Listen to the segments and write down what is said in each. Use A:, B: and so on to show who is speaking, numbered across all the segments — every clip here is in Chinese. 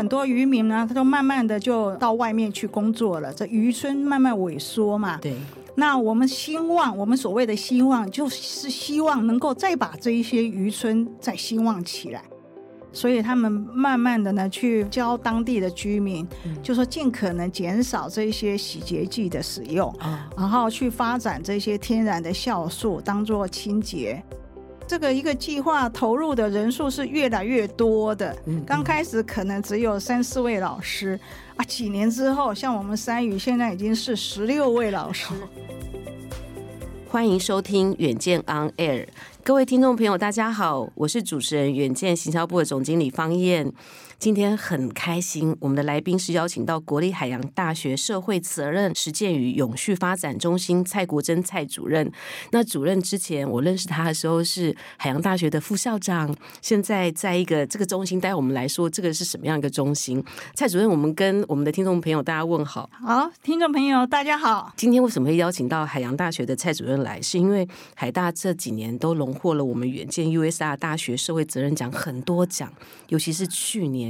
A: 很多渔民呢，他就慢慢的就到外面去工作了，这渔村慢慢萎缩嘛。
B: 对。
A: 那我们希望，我们所谓的希望，就是希望能够再把这一些渔村再兴旺起来。所以他们慢慢的呢，去教当地的居民，嗯、就说尽可能减少这些洗洁剂的使用，哦、然后去发展这些天然的酵素当做清洁。这个一个计划投入的人数是越来越多的。嗯、刚开始可能只有三四位老师啊，几年之后，像我们三语现在已经是十六位老师。
B: 欢迎收听远见 On Air。各位听众朋友，大家好，我是主持人远见行销部的总经理方燕。今天很开心，我们的来宾是邀请到国立海洋大学社会责任实践与永续发展中心蔡国珍蔡主任。那主任之前我认识他的时候是海洋大学的副校长，现在在一个这个中心，待会我们来说这个是什么样一个中心？蔡主任，我们跟我们的听众朋友大家问好。
A: 好，听众朋友大家好。
B: 今天为什么会邀请到海洋大学的蔡主任来？是因为海大这几年都荣获了我们远见 USR 大学社会责任奖很多奖，尤其是去年。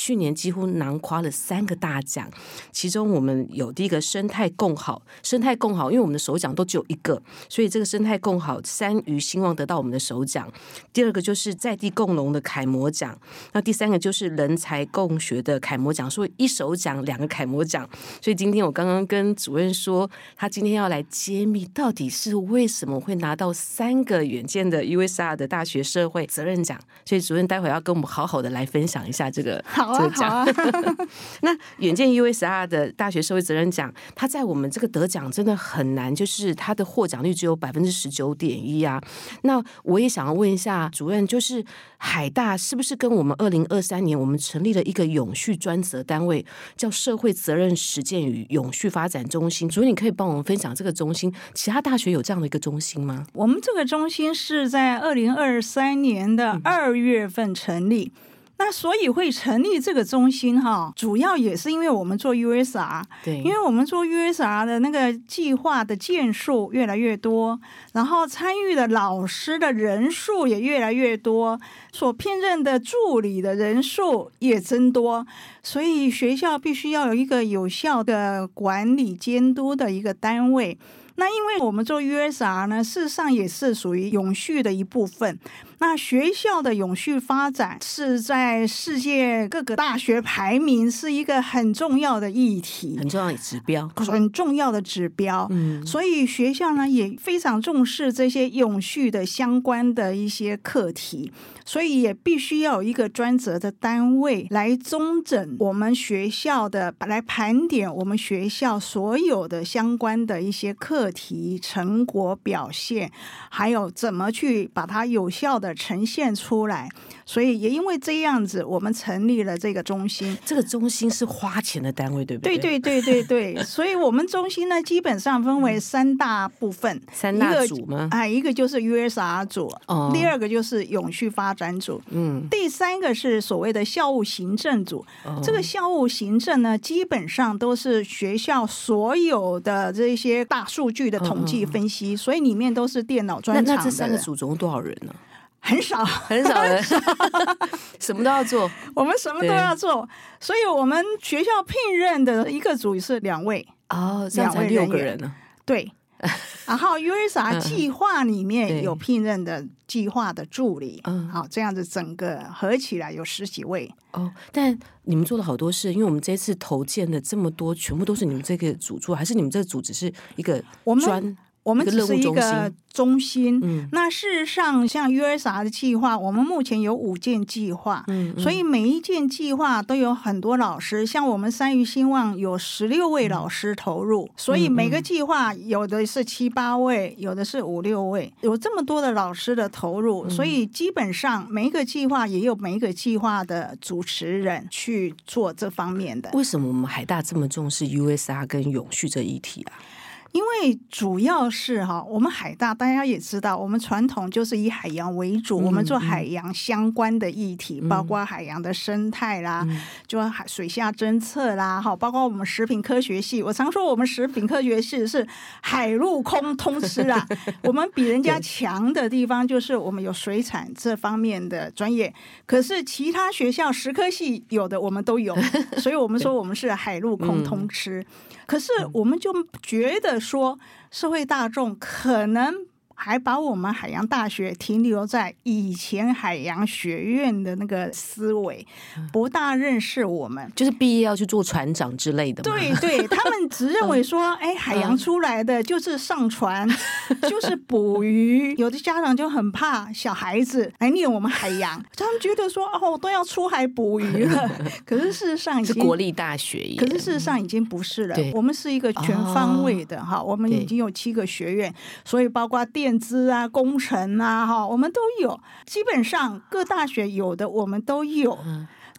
B: 去年几乎囊括了三个大奖，其中我们有第一个生态共好，生态共好，因为我们的首奖都只有一个，所以这个生态共好山渔兴旺得到我们的首奖。第二个就是在地共农的楷模奖，那第三个就是人才共学的楷模奖，所以一首奖两个楷模奖。所以今天我刚刚跟主任说，他今天要来揭秘到底是为什么会拿到三个远见的 USR 的大学社会责任奖，所以主任待会要跟我们好好的来分享一下这个。
A: 好啊，好啊。
B: 那远见 USR 的大学社会责任奖，它在我们这个得奖真的很难，就是它的获奖率只有百分之十九点一啊。那我也想要问一下主任，就是海大是不是跟我们二零二三年我们成立了一个永续专责单位，叫社会责任实践与永续发展中心？主任，你可以帮我们分享这个中心，其他大学有这样的一个中心吗？
A: 我们这个中心是在二零二三年的二月份成立。嗯那所以会成立这个中心哈，主要也是因为我们做 USR，
B: 对，
A: 因为我们做 USR 的那个计划的件数越来越多，然后参与的老师的人数也越来越多，所聘任的助理的人数也增多，所以学校必须要有一个有效的管理监督的一个单位。那因为我们做 USR 呢，事实上也是属于永续的一部分。那学校的永续发展是在世界各个大学排名是一个很重要的议题，
B: 很重要的指标，
A: 很重要的指标。嗯，所以学校呢也非常重视这些永续的相关的一些课题，所以也必须要有一个专责的单位来中整我们学校的，来盘点我们学校所有的相关的一些课题成果表现，还有怎么去把它有效的。呈现出来，所以也因为这样子，我们成立了这个中心。
B: 这个中心是花钱的单位，对不对？
A: 对对对对对。所以我们中心呢，基本上分为三大部分，
B: 三大组吗？
A: 哎，一个就是 USR 组，
B: 哦，
A: 第二个就是永续发展组，
B: 嗯，
A: 第三个是所谓的校务行政组。哦，这个校务行政呢，基本上都是学校所有的这些大数据的统计分析，哦，所以里面都是电脑专长的。
B: 那那这三个组总共多少人呢？
A: 很少，
B: 很少人，什么都要做。
A: 我们什么都要做，所以我们学校聘任的一个组是两位。
B: 哦，两位六个人呢。
A: 对，然后 USA 计划里面有聘任的计划的助理，嗯，好，这样子整个合起来有十几位。
B: 哦。但你们做了好多事，因为我们这次投建的这么多，全部都是你们这个组做，还是你们这个组只是一个专？
A: 我们只是一个中心。嗯，那事实上，像 USR 的计划，我们目前有五件计划。嗯，所以每一件计划都有很多老师。像我们三育兴旺有十六位老师投入，所以每个计划有的是七八位，有的是五六位，有这么多的老师的投入，所以基本上每一个计划也有每一个计划的主持人去做这方面的。
B: 为什么我们海大这么重视 USR 跟永续这一题啊？
A: 因为主要是哈，我们海大大家也知道，我们传统就是以海洋为主，嗯、我们做海洋相关的议题，嗯、包括海洋的生态啦，嗯、就海水下侦测啦，哈，包括我们食品科学系，我常说我们食品科学系是海陆空通吃啊。我们比人家 强的地方就是我们有水产这方面的专业，可是其他学校食科系有的我们都有，所以我们说我们是海陆空通吃。嗯、可是我们就觉得。说社会大众可能。还把我们海洋大学停留在以前海洋学院的那个思维，不大认识我们，
B: 就是毕业要去做船长之类的。
A: 对对，他们只认为说，哎，海洋出来的就是上船，就是捕鱼。有的家长就很怕小孩子来念我们海洋，他们觉得说，哦，都要出海捕鱼了。可是事实上已经
B: 是国立大学，
A: 可是事实上已经不是了。我们是一个全方位的哈，我们已经有七个学院，所以包括电。电资啊，工程啊，哈，我们都有。基本上各大学有的我们都有，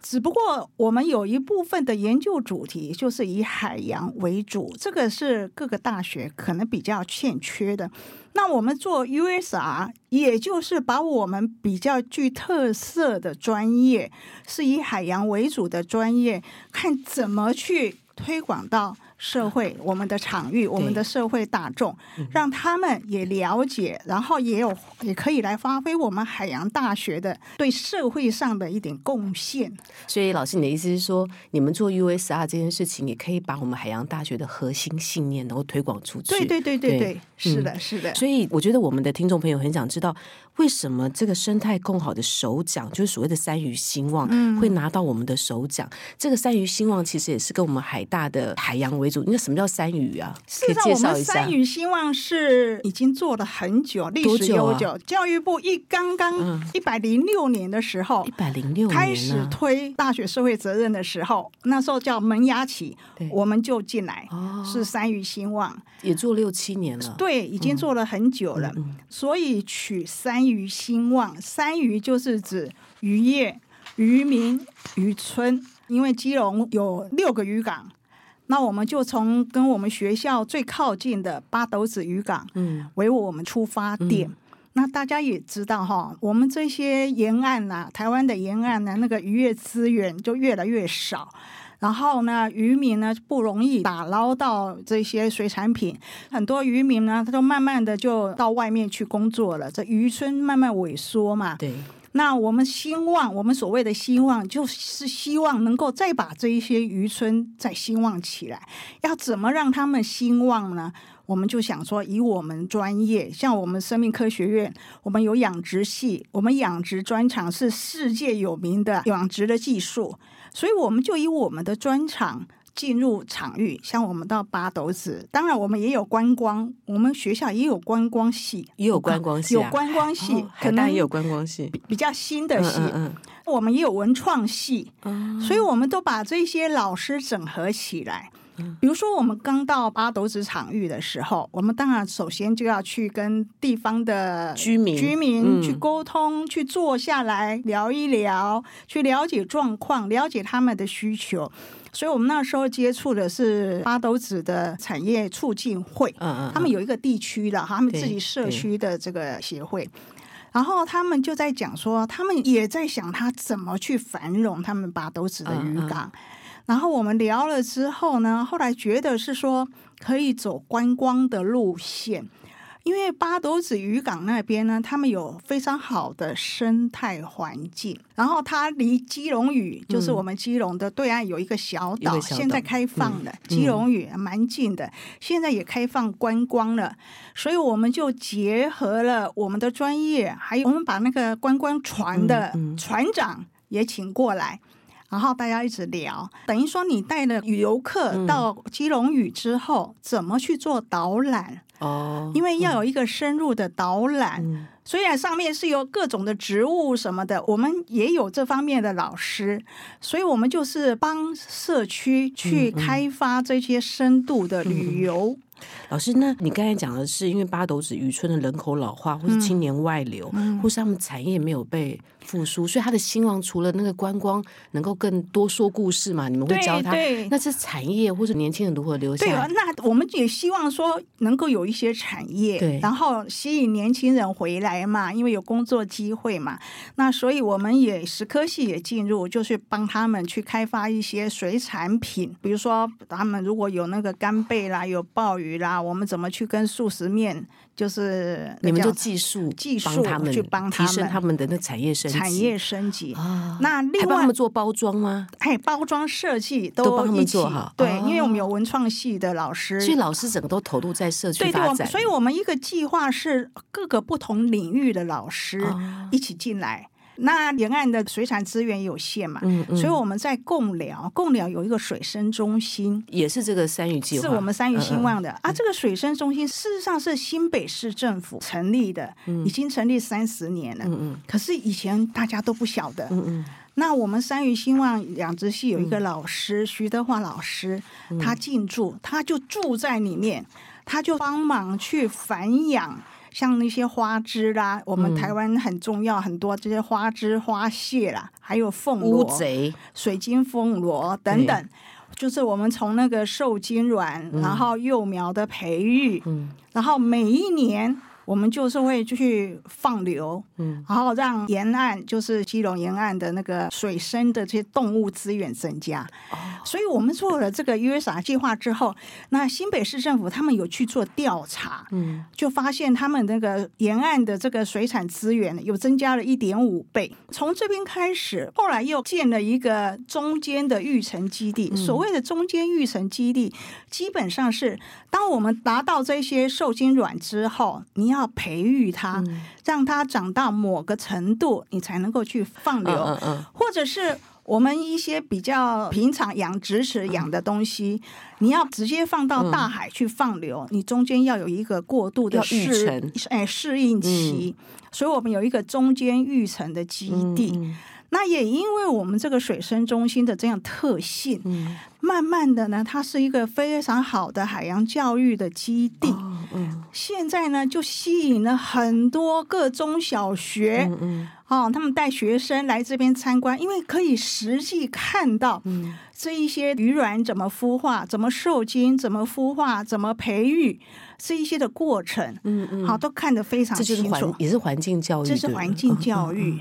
A: 只不过我们有一部分的研究主题就是以海洋为主，这个是各个大学可能比较欠缺的。那我们做 USR，也就是把我们比较具特色的专业，是以海洋为主的专业，看怎么去推广到。社会，我们的场域，我们的社会大众，让他们也了解，然后也有也可以来发挥我们海洋大学的对社会上的一点贡献。
B: 所以，老师，你的意思是说，你们做 USR 这件事情，也可以把我们海洋大学的核心信念，能够推广出去。
A: 对对对对对，是的，是的。
B: 所以，我觉得我们的听众朋友很想知道，为什么这个生态共好的首奖，就是所谓的三鱼兴旺，会拿到我们的首奖？这个三鱼兴旺其实也是跟我们海大的海洋为主。那什么叫三鱼啊？
A: 事实上，我们三鱼兴旺是已经做了很久，历史悠久。教育部一刚刚一百零六年的时候，
B: 一百零六
A: 开始推大学社会责任的时候，那时候叫萌芽期，我们就进来，是三鱼兴旺，
B: 也做六七年了。
A: 对，已经做了很久了。所以取三鱼兴旺，三鱼就是指渔业、渔民、渔村，因为基隆有六个渔港。那我们就从跟我们学校最靠近的八斗子渔港，嗯，为我们出发点。嗯、那大家也知道哈，我们这些沿岸呐、啊，台湾的沿岸呢，那个渔业资源就越来越少。然后呢，渔民呢不容易打捞到这些水产品，很多渔民呢，他就慢慢的就到外面去工作了，这渔村慢慢萎缩嘛。
B: 对。
A: 那我们希望，我们所谓的希望，就是希望能够再把这一些渔村再兴旺起来。要怎么让他们兴旺呢？我们就想说，以我们专业，像我们生命科学院，我们有养殖系，我们养殖专长是世界有名的养殖的技术，所以我们就以我们的专场。进入场域，像我们到八斗子，当然我们也有观光，我们学校也有观光系，
B: 也有观光系，
A: 有观光系，
B: 哦、可能也有观光系，
A: 比较新的系，嗯嗯嗯、我们也有文创系，嗯、所以我们都把这些老师整合起来。比如说，我们刚到八斗子场域的时候，我们当然首先就要去跟地方的
B: 居民
A: 居民去沟通，嗯、去坐下来聊一聊，去了解状况，了解他们的需求。所以我们那时候接触的是八斗子的产业促进会，嗯嗯，他们有一个地区的，他们自己社区的这个协会，然后他们就在讲说，他们也在想他怎么去繁荣他们八斗子的渔港。嗯。嗯然后我们聊了之后呢，后来觉得是说可以走观光的路线。因为八斗子渔港那边呢，他们有非常好的生态环境，然后它离基隆屿，就是我们基隆的对岸有一个小岛，嗯、现在开放了，嗯、基隆屿蛮近的，现在也开放观光了，所以我们就结合了我们的专业，还有我们把那个观光船的船长也请过来，然后大家一直聊，等于说你带了游客到基隆屿之后，怎么去做导览？哦，因为要有一个深入的导览，嗯、虽然上面是有各种的植物什么的，我们也有这方面的老师，所以我们就是帮社区去开发这些深度的旅游。
B: 老师，那你刚才讲的是因为八斗子渔村的人口老化，或是青年外流，嗯、或是他们产业没有被复苏，所以他的兴旺除了那个观光能够更多说故事嘛？你们会教他，那是产业或者年轻人如何留下？
A: 对啊，那我们也希望说能够有一些产业，对，然后吸引年轻人回来嘛，因为有工作机会嘛。那所以我们也石科系也进入，就是帮他们去开发一些水产品，比如说他们如果有那个干贝啦，有鲍鱼啦，我们怎么去跟素食面？就是
B: 你们就技术
A: 技术他们去帮他们
B: 提升他们的那产业升级，
A: 产业升级。哦、那另外还
B: 帮他们做包装吗？
A: 哎，包装设计都，
B: 都帮他们做好。
A: 对，哦、因为我们有文创系的老师，
B: 所以老师整个都投入在社区发展。
A: 对对，所以我们一个计划是各个不同领域的老师一起进来。哦那沿岸的水产资源有限嘛，嗯嗯、所以我们在贡寮，贡寮有一个水生中心，
B: 也是这个山渔计划，
A: 是我们山渔兴旺的、啊。这个水生中心事实上是新北市政府成立的，嗯、已经成立三十年了。嗯嗯、可是以前大家都不晓得。嗯嗯、那我们山渔兴旺养殖系有一个老师、嗯、徐德华老师，他进驻，他就住在里面，他就帮忙去繁养。像那些花枝啦，我们台湾很重要，很多这些花枝花蟹啦，还有凤螺、
B: 贼。
A: 水晶凤螺等等，就是我们从那个受精卵，然后幼苗的培育，然后每一年。我们就是会去放流，嗯，然后让沿岸就是基隆沿岸的那个水生的这些动物资源增加。哦，所以我们做了这个 USR 计划之后，那新北市政府他们有去做调查，嗯，就发现他们那个沿岸的这个水产资源有增加了一点五倍。从这边开始，后来又建了一个中间的育成基地。所谓的中间育成基地，基本上是当我们达到这些受精卵之后，你。要培育它，让它长到某个程度，你才能够去放流。嗯嗯嗯、或者是我们一些比较平常养殖池养的东西，嗯、你要直接放到大海去放流，嗯、你中间要有一个过渡的适哎适应期。嗯、所以我们有一个中间育成的基地。那也因为我们这个水生中心的这样特性，嗯、慢慢的呢，它是一个非常好的海洋教育的基地。哦嗯、现在呢，就吸引了很多个中小学，嗯嗯、哦，他们带学生来这边参观，因为可以实际看到这一些鱼卵怎么孵化、怎么受精、怎么孵化、怎么培育这一些的过程。嗯嗯，好，都看得非常清楚。
B: 也是环境教育，
A: 这是环境教育。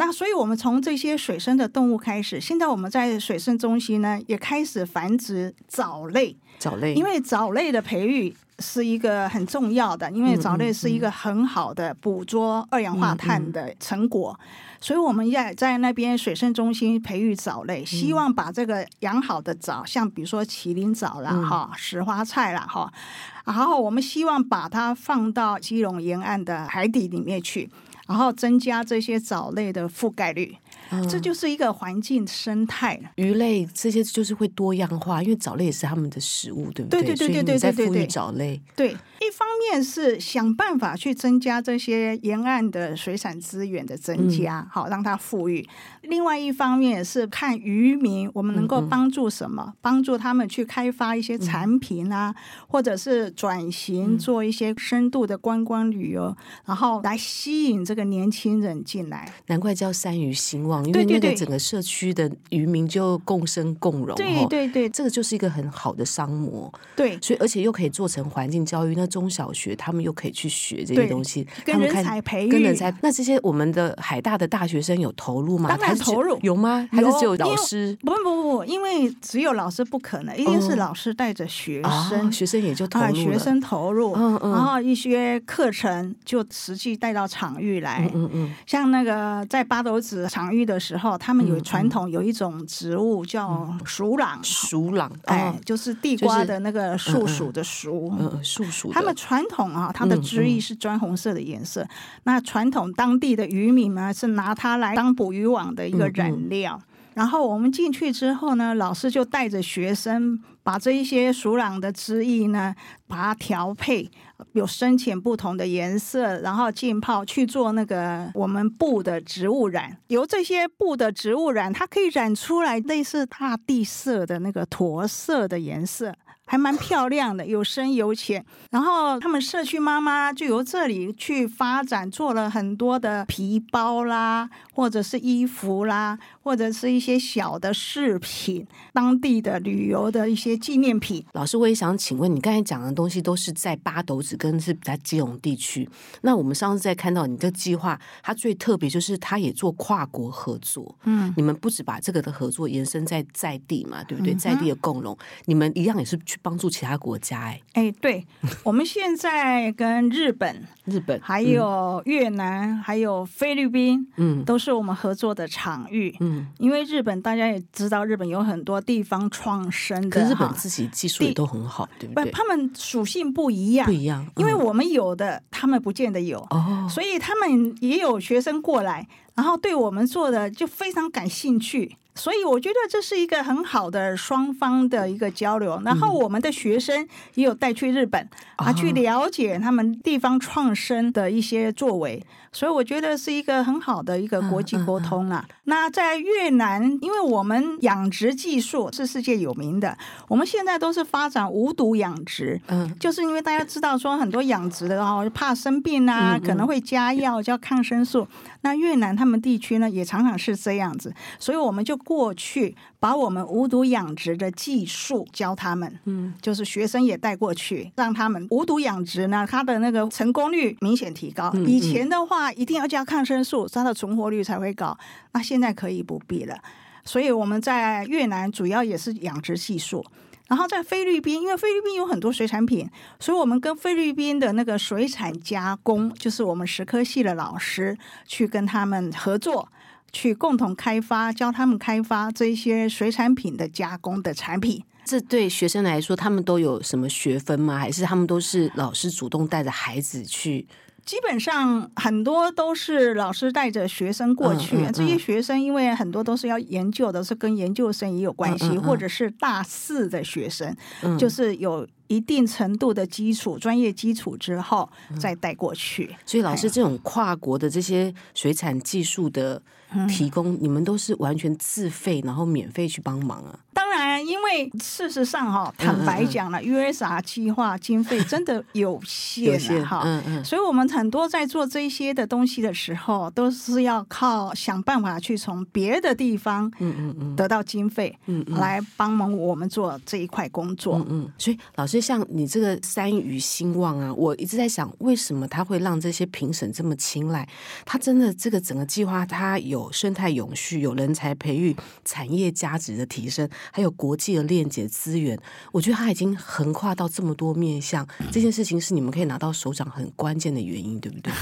A: 那所以，我们从这些水生的动物开始。现在我们在水生中心呢，也开始繁殖藻类。
B: 藻类，
A: 因为藻类的培育是一个很重要的，因为藻类是一个很好的捕捉二氧化碳的成果。嗯嗯、所以我们要在那边水生中心培育藻类，希望把这个养好的藻，像比如说麒麟藻啦、哈、石花菜啦、哈，然后我们希望把它放到基隆沿岸的海底里面去。然后增加这些藻类的覆盖率。嗯、这就是一个环境生态，
B: 鱼类这些就是会多样化，因为藻类也是他们的食物，对不
A: 对？对
B: 对对对对对对。藻类，
A: 对，一方面是想办法去增加这些沿岸的水产资源的增加，嗯、好让它富裕；另外一方面是看渔民，我们能够帮助什么？帮助他们去开发一些产品啊，嗯、或者是转型做一些深度的观光旅游，嗯、然后来吸引这个年轻人进来。
B: 难怪叫山鱼兴旺。因为那个整个社区的渔民就共生共荣，
A: 对对对，
B: 这个就是一个很好的商模，
A: 对，
B: 所以而且又可以做成环境教育，那中小学他们又可以去学这些东西，
A: 跟人才培育，
B: 跟人才，那这些我们的海大的大学生有投入吗？
A: 当然投入，
B: 有吗？还是只有老师？
A: 不不不不，因为只有老师不可能，一定是老师带着学生，
B: 学生也就投入，
A: 学生投入，嗯嗯，然后一些课程就实际带到场域来，嗯嗯，像那个在八斗子场域。的时候，他们有传统有一种植物叫鼠朗，
B: 鼠朗，
A: 哎，就是地瓜的那个树薯的薯，
B: 嗯，树薯。
A: 他们传统啊，它的汁液是砖红色的颜色。那传统当地的渔民呢，是拿它来当捕鱼网的一个染料。然后我们进去之后呢，老师就带着学生把这一些鼠壤的汁液呢，把它调配有深浅不同的颜色，然后浸泡去做那个我们布的植物染。由这些布的植物染，它可以染出来类似大地色的那个驼色的颜色。还蛮漂亮的，有深有浅。然后他们社区妈妈就由这里去发展，做了很多的皮包啦，或者是衣服啦，或者是一些小的饰品，当地的旅游的一些纪念品。
B: 老师，我也想请问，你刚才讲的东西都是在八斗子跟是在基隆地区。那我们上次在看到你的计划，它最特别就是它也做跨国合作。嗯，你们不止把这个的合作延伸在在地嘛，对不对？在地的共融，你们一样也是去帮助其他国家。哎，
A: 哎，对，我们现在跟日本、
B: 日本
A: 还有越南、还有菲律宾，嗯，都是我们合作的场域。嗯，因为日本大家也知道，日本有很多地方创生的，
B: 可日本自己技术也都很好，对不对？
A: 他们属性不一样，
B: 不一样，
A: 因为我们有的，他们不见得有，哦，所以他们也有学生过来，然后对我们做的就非常感兴趣。所以我觉得这是一个很好的双方的一个交流，然后我们的学生也有带去日本啊，去了解他们地方创生的一些作为，所以我觉得是一个很好的一个国际沟通啊。那在越南，因为我们养殖技术是世界有名的，我们现在都是发展无毒养殖，嗯，就是因为大家知道说很多养殖的哦，怕生病啊，可能会加药叫抗生素。那越南他们地区呢，也常常是这样子，所以我们就过去把我们无毒养殖的技术教他们，嗯，就是学生也带过去，让他们无毒养殖呢，它的那个成功率明显提高。以前的话，一定要加抗生素，它的存活率才会高。那现在可以不必了，所以我们在越南主要也是养殖技术。然后在菲律宾，因为菲律宾有很多水产品，所以我们跟菲律宾的那个水产加工，就是我们食科系的老师去跟他们合作，去共同开发，教他们开发这些水产品的加工的产品。
B: 这对学生来说，他们都有什么学分吗？还是他们都是老师主动带着孩子去？
A: 基本上很多都是老师带着学生过去，嗯嗯嗯、这些学生因为很多都是要研究的，是跟研究生也有关系，或者是大四的学生，嗯、就是有一定程度的基础、专业基础之后再带过去。
B: 嗯、所以老师这种跨国的这些水产技术的提供，嗯、你们都是完全自费，然后免费去帮忙啊？
A: 当然，因为事实上哈，坦白讲了，USR 计划经费真的有限哈，嗯嗯，所以我们很多在做这些的东西的时候，都是要靠想办法去从别的地方，嗯嗯嗯，得到经费，来帮忙我们做这一块工作，嗯
B: 嗯。所以老师，像你这个山渔兴旺啊，我一直在想，为什么他会让这些评审这么青睐？他真的这个整个计划，它有生态永续，有人才培育，产业价值的提升。还有国际的链接资源，我觉得他已经横跨到这么多面向，这件事情是你们可以拿到手掌很关键的原因，对不对？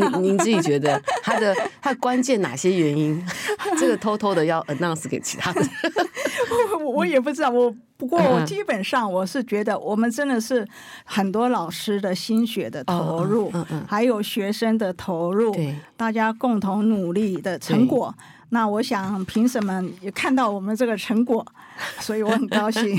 B: 您您自己觉得他的他关键哪些原因？这个偷偷的要 announce 给其他人，
A: 我我也不知道。我不过我基本上我是觉得，我们真的是很多老师的心血的投入，嗯嗯，还有学生的投入，对，大家共同努力的成果。那我想评审们也看到我们这个成果，所以我很高兴。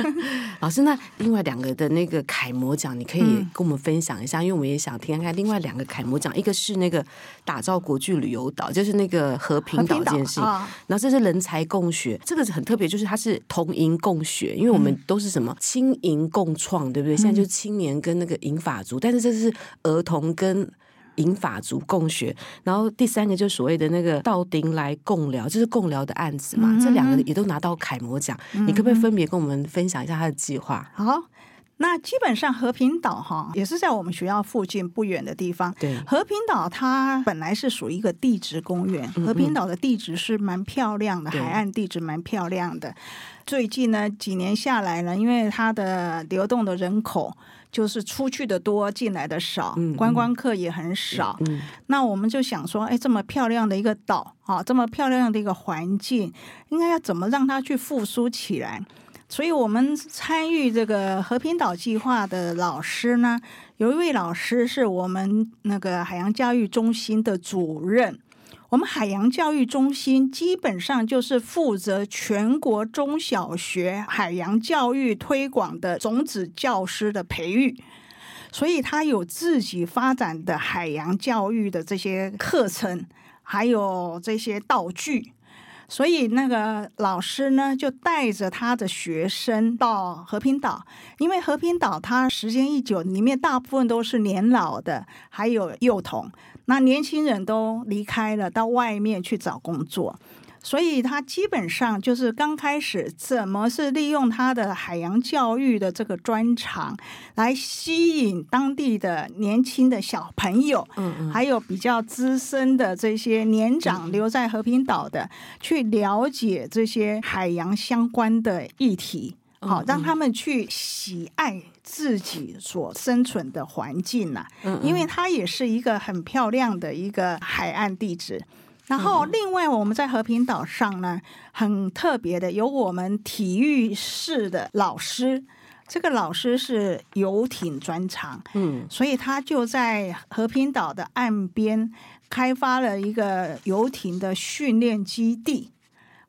B: 老师，那另外两个的那个楷模奖，你可以跟我们分享一下，嗯、因为我们也想听看看另外两个楷模奖，一个是那个打造国际旅游岛，就是那个和平岛这件事情，然后这是人才共学，这个是很特别，就是它是同营共学，因为我们都是什么青银共创，对不对？现在就是青年跟那个银发族，但是这是儿童跟。银法族共学，然后第三个就是所谓的那个道丁来共聊，就是共聊的案子嘛。嗯、这两个也都拿到楷模奖，嗯、你可不可以分别跟我们分享一下他的计划？
A: 好，那基本上和平岛哈也是在我们学校附近不远的地方。对，和平岛它本来是属于一个地质公园，嗯嗯和平岛的地质是蛮漂亮的，海岸地质蛮漂亮的。最近呢几年下来呢，因为它的流动的人口。就是出去的多，进来的少，观光客也很少。那我们就想说，哎，这么漂亮的一个岛，啊，这么漂亮的一个环境，应该要怎么让它去复苏起来？所以我们参与这个和平岛计划的老师呢，有一位老师是我们那个海洋教育中心的主任。我们海洋教育中心基本上就是负责全国中小学海洋教育推广的种子教师的培育，所以他有自己发展的海洋教育的这些课程，还有这些道具。所以那个老师呢，就带着他的学生到和平岛，因为和平岛它时间一久，里面大部分都是年老的，还有幼童，那年轻人都离开了，到外面去找工作。所以他基本上就是刚开始怎么是利用他的海洋教育的这个专长，来吸引当地的年轻的小朋友，嗯嗯，还有比较资深的这些年长留在和平岛的，去了解这些海洋相关的议题，好让他们去喜爱自己所生存的环境呐，因为它也是一个很漂亮的一个海岸地址。然后，另外我们在和平岛上呢，很特别的有我们体育室的老师，这个老师是游艇专长，嗯，所以他就在和平岛的岸边开发了一个游艇的训练基地，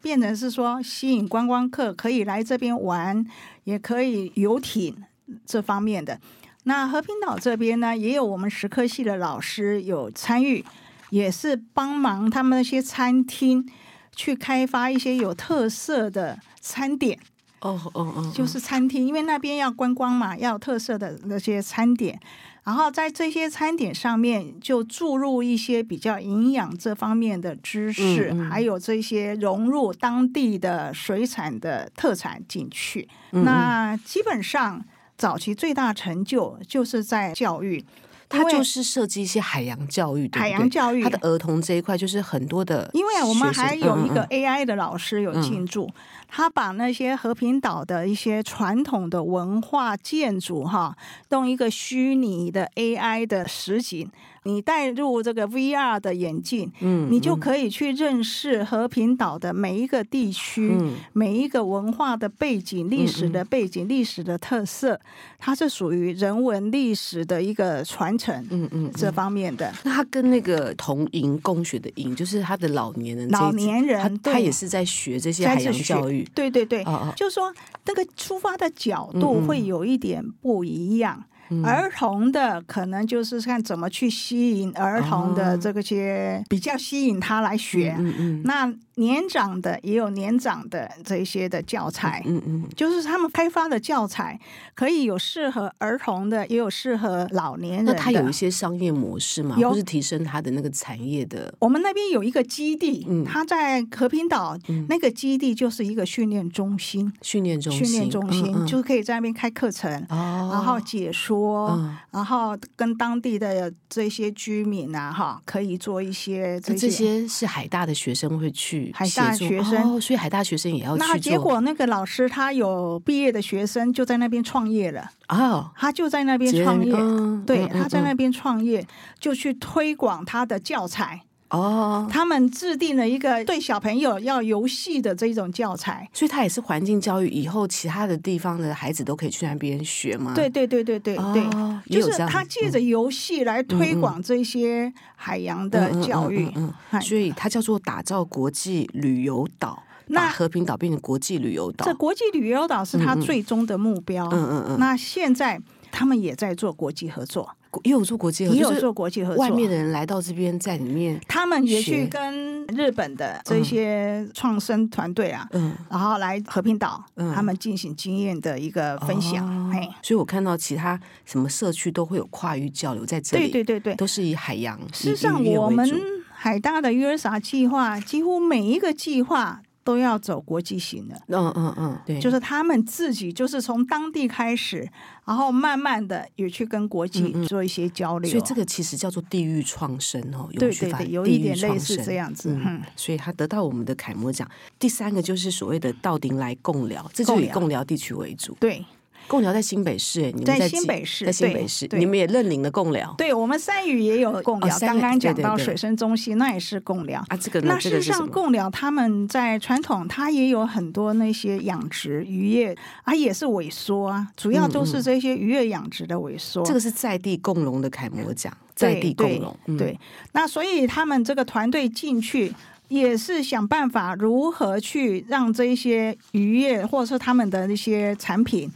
A: 变成是说吸引观光客可以来这边玩，也可以游艇这方面的。那和平岛这边呢，也有我们食科系的老师有参与。也是帮忙他们那些餐厅去开发一些有特色的餐点哦哦哦，就是餐厅，因为那边要观光嘛，要有特色的那些餐点，然后在这些餐点上面就注入一些比较营养这方面的知识，嗯嗯、还有这些融入当地的水产的特产进去。嗯、那基本上早期最大成就就是在教育。
B: 他就是设计一些海洋教育，
A: 海洋教育，
B: 他的儿童这一块就是很多的。
A: 因为我们还有一个 AI 的老师有进驻，嗯嗯、他把那些和平岛的一些传统的文化建筑哈，弄一个虚拟的 AI 的实景。你带入这个 VR 的眼镜，嗯，你就可以去认识和平岛的每一个地区，嗯、每一个文化的背景、历史的背景、嗯、历史的特色，它是属于人文历史的一个传承，嗯嗯，这方面的。
B: 那他跟那个同营共学的营，就是他的老年人，
A: 老年人，
B: 他他也是在学这些海洋教育，
A: 对对对，哦哦就是说那个出发的角度会有一点不一样。儿童的可能就是看怎么去吸引儿童的这个些比较吸引他来学，嗯嗯，那年长的也有年长的这些的教材，嗯嗯，就是他们开发的教材可以有适合儿童的，也有适合老年人的。
B: 那他有一些商业模式嘛，有，是提升他的那个产业的。
A: 我们那边有一个基地，他在和平岛那个基地就是一个训练中心，
B: 训练中心，
A: 训练中心就是可以在那边开课程，然后解说。嗯，然后跟当地的这些居民啊，哈，可以做一些这些。
B: 这些是海大的学生会去，
A: 海大学生，
B: 哦，所以海大学生也要去。
A: 那结果那个老师他有毕业的学生就在那边创业了哦，他就在那边创业，嗯、对，他在那边创业，就去推广他的教材。哦，他们制定了一个对小朋友要游戏的这种教材，
B: 所以它也是环境教育。以后其他的地方的孩子都可以去那边学吗？
A: 对对对对对对，哦、就是他借着游戏来推广这些海洋的教育。
B: 嗯，所以它叫做打造国际旅游岛，那和平岛变成国际旅游岛。
A: 这国际旅游岛是他最终的目标。嗯嗯嗯。那现在他们也在做国际合作。
B: 也有做国际合作，
A: 也有做国际合作。
B: 外面的人来到这边，在里面，
A: 他们也去跟日本的这些创生团队啊，嗯，然后来和平岛，嗯，他们进行经验的一个分享。
B: 哦、嘿所以我看到其他什么社区都会有跨域交流在这里，
A: 对对对对，
B: 都是以海洋。
A: 事实上，我们海大的 USR 计划，几乎每一个计划。都要走国际型的，嗯嗯嗯，对，就是他们自己就是从当地开始，然后慢慢的也去跟国际做一些交流，
B: 所以这个其实叫做地域创生哦，
A: 对对对，有一点类似这样子，
B: 嗯，所以他得到我们的楷模奖。第三个就是所谓的到顶来共聊，这就以共聊地区为主，
A: 对。
B: 贡寮在新北市，你们在
A: 新北市，
B: 在新北市，你们也认领了贡寮。
A: 对，我们山语也有贡寮。刚刚讲到水生中心，那也是贡寮
B: 啊。这个
A: 那事实上，贡寮他们在传统，它也有很多那些养殖渔业啊，也是萎缩啊，主要都是这些渔业养殖的萎缩。
B: 这个是在地共荣的楷模奖，在地共荣。
A: 对，那所以他们这个团队进去。也是想办法如何去让这些渔业或者是他们的那些产品，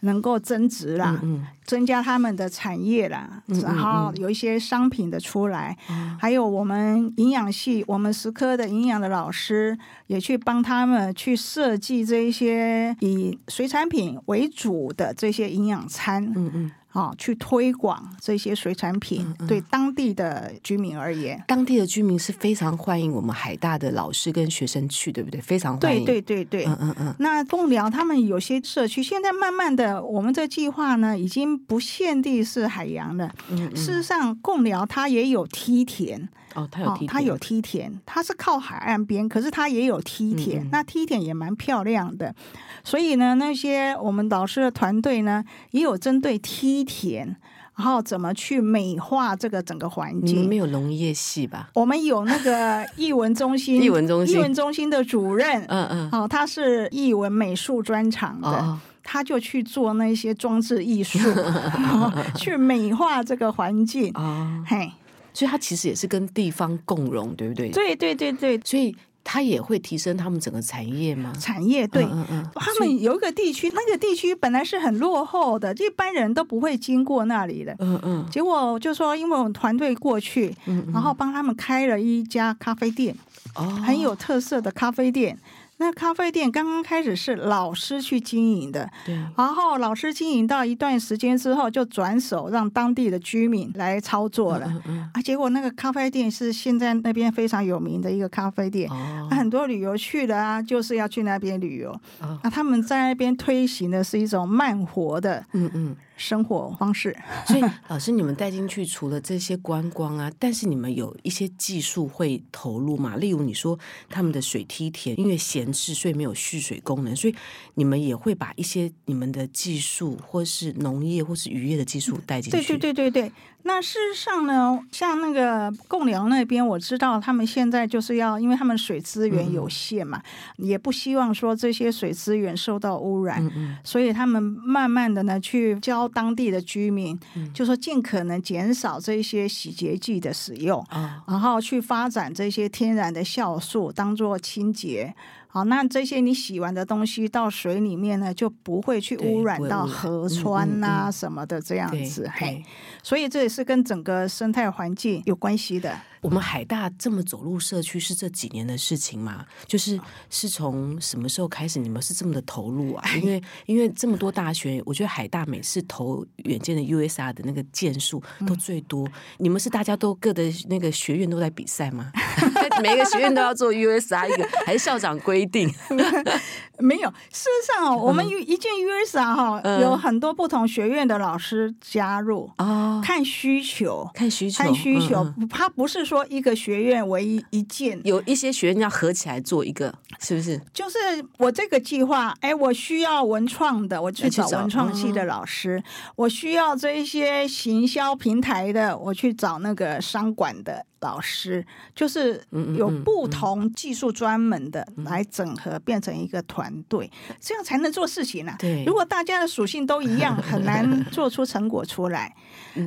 A: 能够增值啦，嗯嗯、增加他们的产业啦，然后有一些商品的出来，嗯、还有我们营养系，我们食科的营养的老师也去帮他们去设计这一些以水产品为主的这些营养餐。嗯嗯啊，去推广这些水产品，嗯嗯、对当地的居民而言，
B: 当地的居民是非常欢迎我们海大的老师跟学生去，对不对？非常欢迎。
A: 对对对对，嗯嗯嗯。那贡寮他们有些社区，现在慢慢的，我们这计划呢，已经不限定是海洋了。嗯嗯。事实上，贡寮它也有梯田。
B: 哦，它有梯田，
A: 它有梯田，它是靠海岸边，可是它也有梯田，嗯嗯，那梯田也蛮漂亮的。所以呢，那些我们导师的团队呢，也有针对梯田，然后怎么去美化这个整个环境。
B: 你们没有农业系吧？
A: 我们有那个 艺文中心，
B: 艺文中心，
A: 艺文中心的主任，嗯嗯，哦，他是艺文美术专长的，哦、他就去做那些装置艺术，去美化这个环境。哦，嘿，
B: 所以他其实也是跟地方共荣，对不对？
A: 对对对对，
B: 所以。它也会提升他们整个产业吗？
A: 产业对，嗯嗯，他们有一个地区，那个地区本来是很落后的，一般人都不会经过那里的。嗯嗯。结果就说，因为我们团队过去，嗯，然后帮他们开了一家咖啡店，哦，很有特色的咖啡店。那咖啡店刚刚开始是老师去经营的，对。然后老师经营到一段时间之后，就转手让当地的居民来操作了。嗯嗯。啊，结果那个咖啡店是现在那边非常有名的一个咖啡店，哦。很多旅游去的啊，就是要去那边旅游。哦。那他们在那边推行的是一种慢活的，嗯嗯。生活方式，
B: 所以老师，你们带进去除了这些观光啊，但是你们有一些技术会投入嘛？例如你说他们的水梯田因为闲置，所以没有蓄水功能，所以你们也会把一些你们的技术，或是农业或是渔业的技术带进去。
A: 对对对对对。那事实上呢，像那个贡寮那边，我知道他们现在就是要，因为他们水资源有限嘛，嗯、也不希望说这些水资源受到污染，嗯嗯，所以他们慢慢的呢去教当地的居民，嗯、就说尽可能减少这些洗洁剂的使用，哦、然后去发展这些天然的酵素当做清洁。好，那这些你洗完的东西到水里面呢，就不会去污染到河川呐、啊、什么的这样子。嘿，所以这也是跟整个生态环境有关系的。
B: 我们海大这么走入社区是这几年的事情吗？就是是从什么时候开始？你们是这么的投入啊？因为因为这么多大学，我觉得海大每次投远见的 USR 的那个件数都最多。嗯、你们是大家都各的那个学院都在比赛吗？每个学院都要做 USR 一个，还是校长规定？
A: 没有。事实上哦，我们一件 USR 哈，有很多不同学院的老师加入哦，看需求，
B: 看需求，
A: 看需求。他不是。说一个学院为一一件，
B: 有一些学院要合起来做一个，是不是？
A: 就是我这个计划，哎，我需要文创的，我去找文创系的老师；哦、我需要这一些行销平台的，我去找那个商管的老师。就是有不同技术专门的来整合，变成一个团队，这样才能做事情呢、啊。对，如果大家的属性都一样，很难 做出成果出来。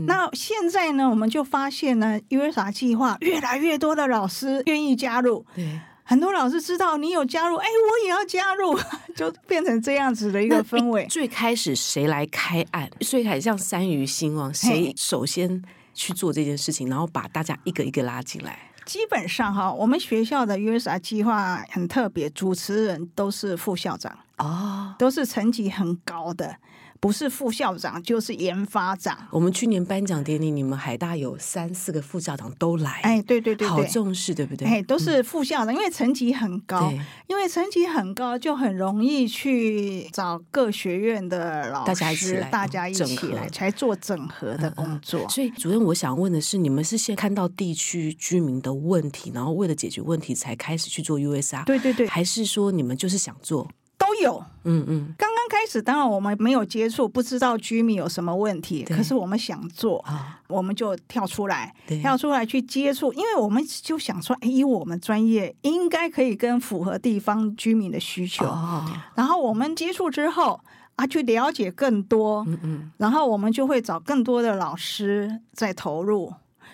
A: 那现在呢，我们就发现呢，USA 计划。越来越多的老师愿意加入，对，很多老师知道你有加入，哎，我也要加入，就变成这样子的一个氛围。
B: 最开始谁来开案？最开始像三余兴旺，谁首先去做这件事情，然后把大家一个一个拉进来？
A: 基本上哈，我们学校的 USA 计划很特别，主持人都是副校长哦，都是成绩很高的。不是副校长就是研发长。
B: 我们去年颁奖典礼，你们海大有三四个副校长都来。
A: 哎，对对对，对，
B: 好重视，对不对？
A: 哎，都是副校长，因为成绩很高，因为成绩很高，就很容易去找各学院的老师，大家一起来，大家一起来才做整合的工作。嗯嗯。
B: 所以，主任，我想问的是，你们是先看到地区居民的问题，然后为了解决问题才开始去做 USR？
A: 对对对，
B: 还是说你们就是想做？
A: 都有，嗯嗯。刚刚开始，当然我们没有接触，不知道居民有什么问题。对可是我们想做，啊、我们就跳出来，跳出来去接触，因为我们就想说，哎，以我们专业应该可以跟符合地方居民的需求。哦、然后我们接触之后啊，去了解更多，嗯嗯。然后我们就会找更多的老师在投入。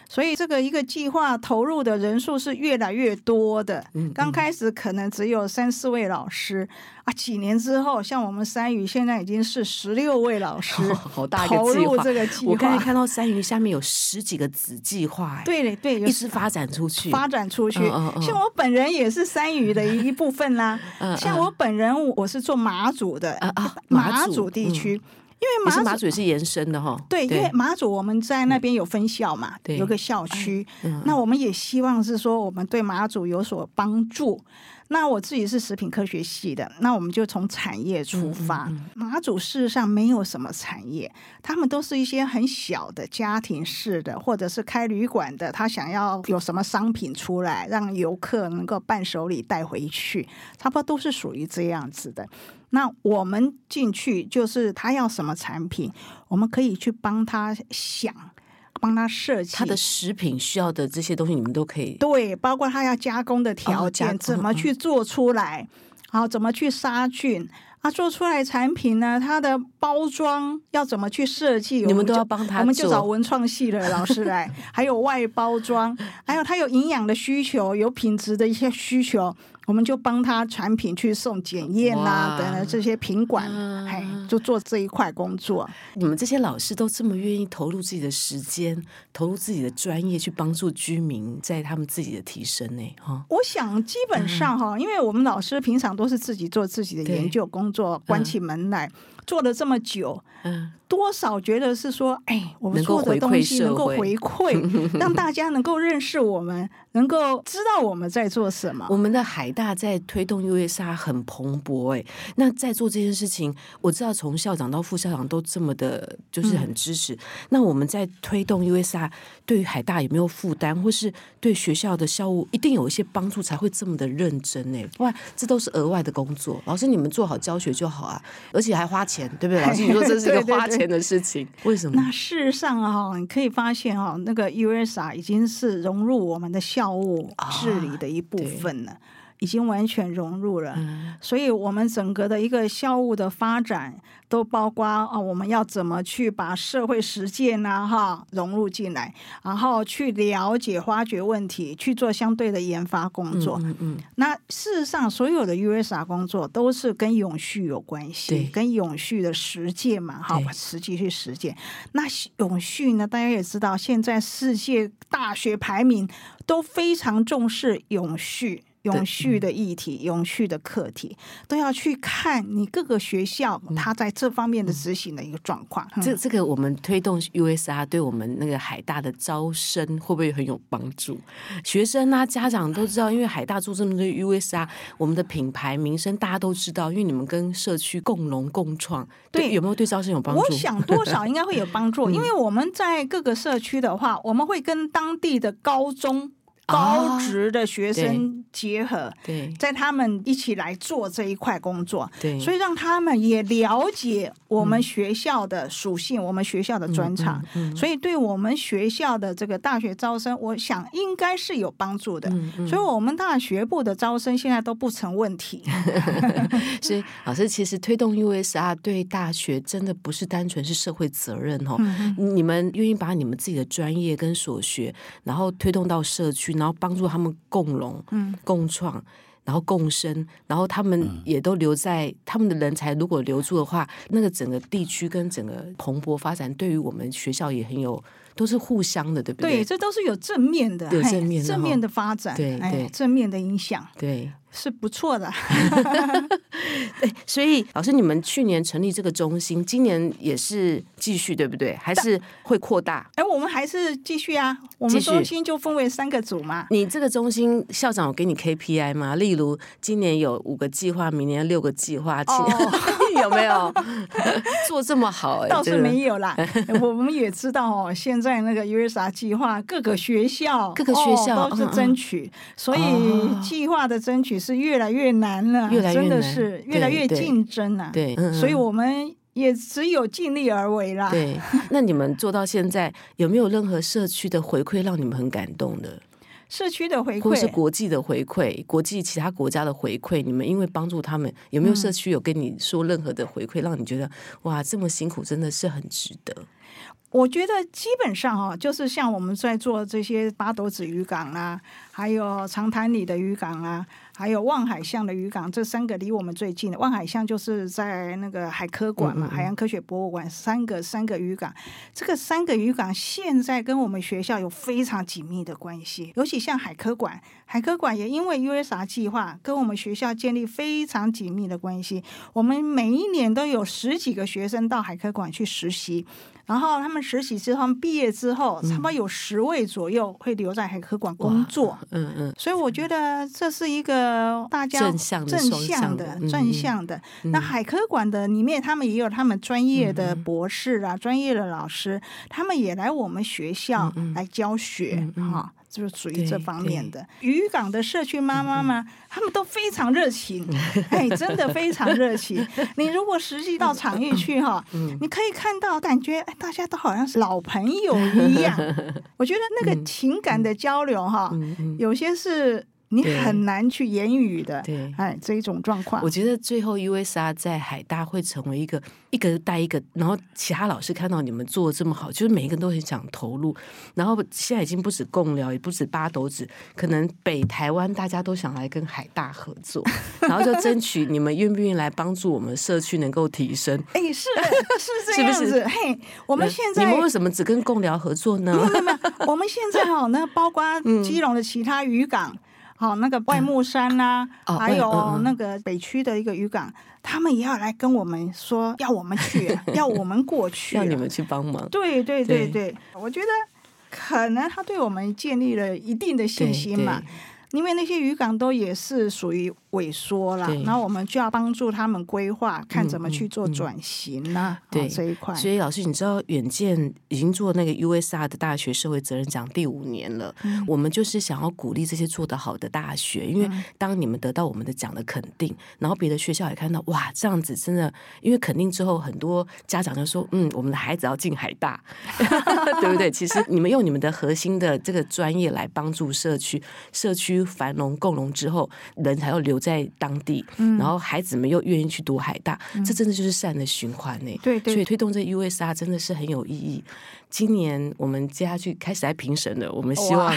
A: 所以这个一个计划投入的人数是越来越多的。
B: 嗯，
A: 刚开始可能只有三四位老师啊，几年之后，像我们三余现在已经是十六位老师，
B: 哦，好大一个计划。
A: 投入这个计划。
B: 我刚才看到三余下面有十几个子计划，
A: 对对，
B: 一直发展出去，
A: 发展出去。
B: 嗯嗯、
A: 像我本人也是三余的一部分啦。
B: 嗯、
A: 像我本人，我是做马祖的，马祖地区。嗯因为马祖，
B: 马祖也是延伸的哈，
A: 对，因为马祖我们在那边有分校嘛，
B: 对，
A: 有个校区，
B: 嗯，
A: 那我们也希望是说我们对马祖有所帮助。那我自己是食品科学系的，那我们就从产业出发。
B: 嗯嗯、
A: 马祖事实上没有什么产业，他们都是一些很小的家庭式的，或者是开旅馆的，他想要有什么商品出来，让游客能够伴手礼带回去，差不多都是属于这样子的。那我们进去就是他要什么产品，我们可以去帮他想，帮他设计。
B: 他的食品需要的这些东西，你们都可以。
A: 对，包括他要加工的条件，哦、怎么去做出来，好、嗯，怎么去杀菌啊？做出来产品呢，它的包装要怎么去设计？
B: 你们都要帮他。
A: 我们就找文创系的老师来，还有外包装，还有他有营养的需求，有品质的一些需求。我们就帮他产品去送检验啊，等等这些品管，哎、嗯，就做这一块工作。
B: 你们这些老师都这么愿意投入自己的时间，投入自己的专业去帮助居民，在他们自己的提升呢？哈，
A: 我想基本上哈、嗯，因为我们老师平常都是自己做自己的研究工作，关起门来、嗯、做了这么久，嗯。多少觉得是说，哎，我们做的东西能够回馈，让大家能够认识我们，能够知道我们在做什么。
B: 我们的海大在推动 USA 很蓬勃，哎，那在做这件事情，我知道从校长到副校长都这么的，就是很支持。嗯、那我们在推动 USA 对于海大有没有负担，或是对学校的校务一定有一些帮助，才会这么的认真呢？不然这都是额外的工作。老师，你们做好教学就好啊，而且还花钱，对不对？老师，你说这是一个花钱。的事情，为什么？
A: 那事实上哈，你可以发现哈，那个 USA 已经是融入我们的校务治理的一部分了。啊已经完全融入了，嗯，所以我们整个的一个校务的发展，都包括啊，我们要怎么去把社会实践呐哈融入进来，然后去了解、发掘问题，去做相对的研发工作。嗯，嗯，嗯，那事实上，所有的 USA 工作都是跟永续有关系，跟永续的实践嘛，哈，实际去实践。那永续呢，大家也知道，现在世界大学排名都非常重视永续。永续的议题、永续的课题，都要去看你各个学校它在这方面的执行的一个状况。嗯嗯、
B: 这这个我们推动 USR 对我们那个海大的招生会不会很有帮助？学生啊，家长都知道，因为海大做这么多 USR，我们的品牌名声大家都知道，因为你们跟社区共荣共创，对，对有没有对招生有帮助？
A: 我想多少应该会有帮助，因为我们在各个社区的话，我们会跟当地的高中。高职的学生结合，在他们一起来做这一块工作，
B: 对，
A: 所以让他们也了解我们学校的属性，嗯、我们学校的专长，嗯嗯嗯，所以对我们学校的这个大学招生，我想应该是有帮助的。所以我们大学部的招生现在都不成问题。
B: 所以老师其实推动 USR 对大学真的不是单纯是社会责任哦，你们愿意把你们自己的专业跟所学，然后推动到社区。然后帮助他们共荣、嗯、共创，然后共生，然后他们也都留在、嗯、他们的人才，如果留住的话，那个整个地区跟整个蓬勃发展，对于我们学校也很有，都是互相的，对不对？
A: 对，这都是有正面的，
B: 有正面的
A: 正面的发展，
B: 对对，
A: 正面的影响，
B: 对。
A: 是不错的，
B: 对，所以老师，你们去年成立这个中心，今年也是继续，对不对？还是会扩大？
A: 哎，我们还是继续啊。我们中心就分为三个组嘛。
B: 你这个中心校长有给你 KPI 吗？例如今年有五个计划，明年六个计划，哦、有没有 做这么好？
A: 倒是没有啦。我们也知道哦，现在那个 USA 计划，各个学校
B: 各个学校、
A: 哦、都是争取，嗯嗯，所以计划的争取。是越来越难了，
B: 越来越难，
A: 真的是越来越竞争了。
B: 对，对，
A: 所以我们也只有尽力而为啦。
B: 对，那你们做到现在有没有任何社区的回馈让你们很感动的？
A: 社区的回馈，
B: 或是国际的回馈，国际其他国家的回馈，你们因为帮助他们，有没有社区有跟你说任何的回馈，让你觉得哇，这么辛苦真的是很值得？
A: 我觉得基本上哈，就是像我们在做这些八斗子渔港啊，还有长潭里的渔港啊。还有望海巷的渔港，这三个离我们最近的。望海巷就是在那个海科馆嘛，嗯嗯海洋科学博物馆。三个三个渔港，这个三个渔港现在跟我们学校有非常紧密的关系。尤其像海科馆，海科馆也因为 USR 计划跟我们学校建立非常紧密的关系。我们每一年都有十几个学生到海科馆去实习。然后他们实习之后，他们毕业之后，差不多有十位左右会留在海科馆工作。嗯嗯，所以我觉得这是一个大家正向的、正向的、正向的。那海科馆的里面，他们也有他们专业的博士啊，专业的老师，他们也来我们学校来教学哈。就是属于这方面的渔港的社区妈妈们，他们都非常热情，哎，真的非常热情。你如果实际到场域去哈，你可以看到，感觉哎，大家都好像是老朋友一样。我觉得那个情感的交流哈，有些是。你很难去言语的，对，哎，这一种状况。
B: 我觉得最后 USR 在海大会成为一个一个带一个，然后其他老师看到你们做的这么好，就是每一个人都很想投入。然后现在已经不止共聊，也不止八斗子，可能北台湾大家都想来跟海大合作，然后就争取你们愿不愿意来帮助我们社区能够提升。
A: 哎，是是这样子。是不是？嘿，我们现在
B: 你们为什么只跟共聊合作呢？
A: 没有没有，我们现在哈，那包括 基隆的其他渔港。好，那个外木山呐、啊，嗯、还有那个北区的一个渔港，嗯、他们也要来跟我们说，要我们去，要我们过去，
B: 要你们去帮忙。
A: 对对对对，对我觉得可能他对我们建立了一定的信心嘛，因为那些渔港都也是属于。萎缩了，然后我们就要帮助他们规划，看怎么去做转型呢？对这一块。
B: 所以老师，你知道远见已经做那个 USR 的大学社会责任奖第五年了。我们就是想要鼓励这些做得好的大学，因为当你们得到我们的奖的肯定，然后别的学校也看到，哇，这样子真的，因为肯定之后，很多家长就说，嗯，我们的孩子要进海大，对不对？其实你们用你们的核心的这个专业来帮助社区，社区繁荣共荣之后，人才要留。在当地，然后孩子们又愿意去读海大，嗯、这真的就是善的循环呢。对，对，所以推动这 USR 真的是很有意义。今年我们接下去开始来评审了，我们希望。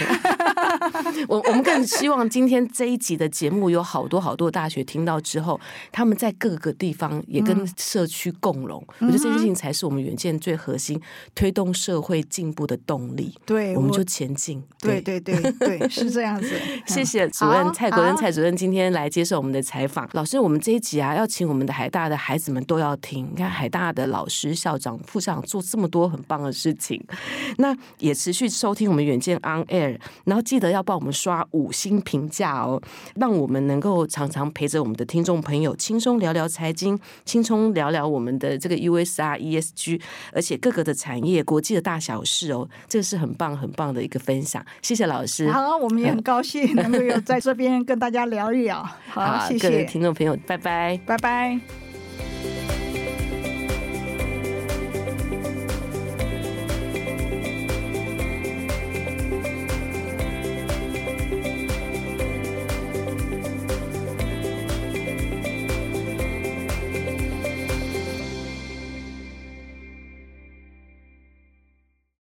B: 我我们更希望今天这一集的节目有好多好多大学听到之后，他们在各个地方也跟社区共荣。嗯、我觉得这件事情才是我们远见最核心，推动社会进步的动力。对，我们就前
A: 进。对对对对，是这样子。
B: 谢谢主任蔡国恩蔡主任今天来接受我们的采访。老师，我们这一集啊，要请我们的海大的孩子们都要听。你看海大的老师、校长、副校长做这么多很棒的事情，那也持续收听我们远见 On Air，然后记得。要帮我们刷五星评价哦，让我们能够常常陪着我们的听众朋友轻松聊聊财经，轻松聊聊我们的这个 USR ESG，而且各个的产业、国际的大小事哦，这是很棒很棒的一个分享。谢谢老师，
A: 好，我们也很高兴能够有在这边跟大家聊一聊。好，
B: 谢谢听众朋友，拜拜，
A: 拜拜。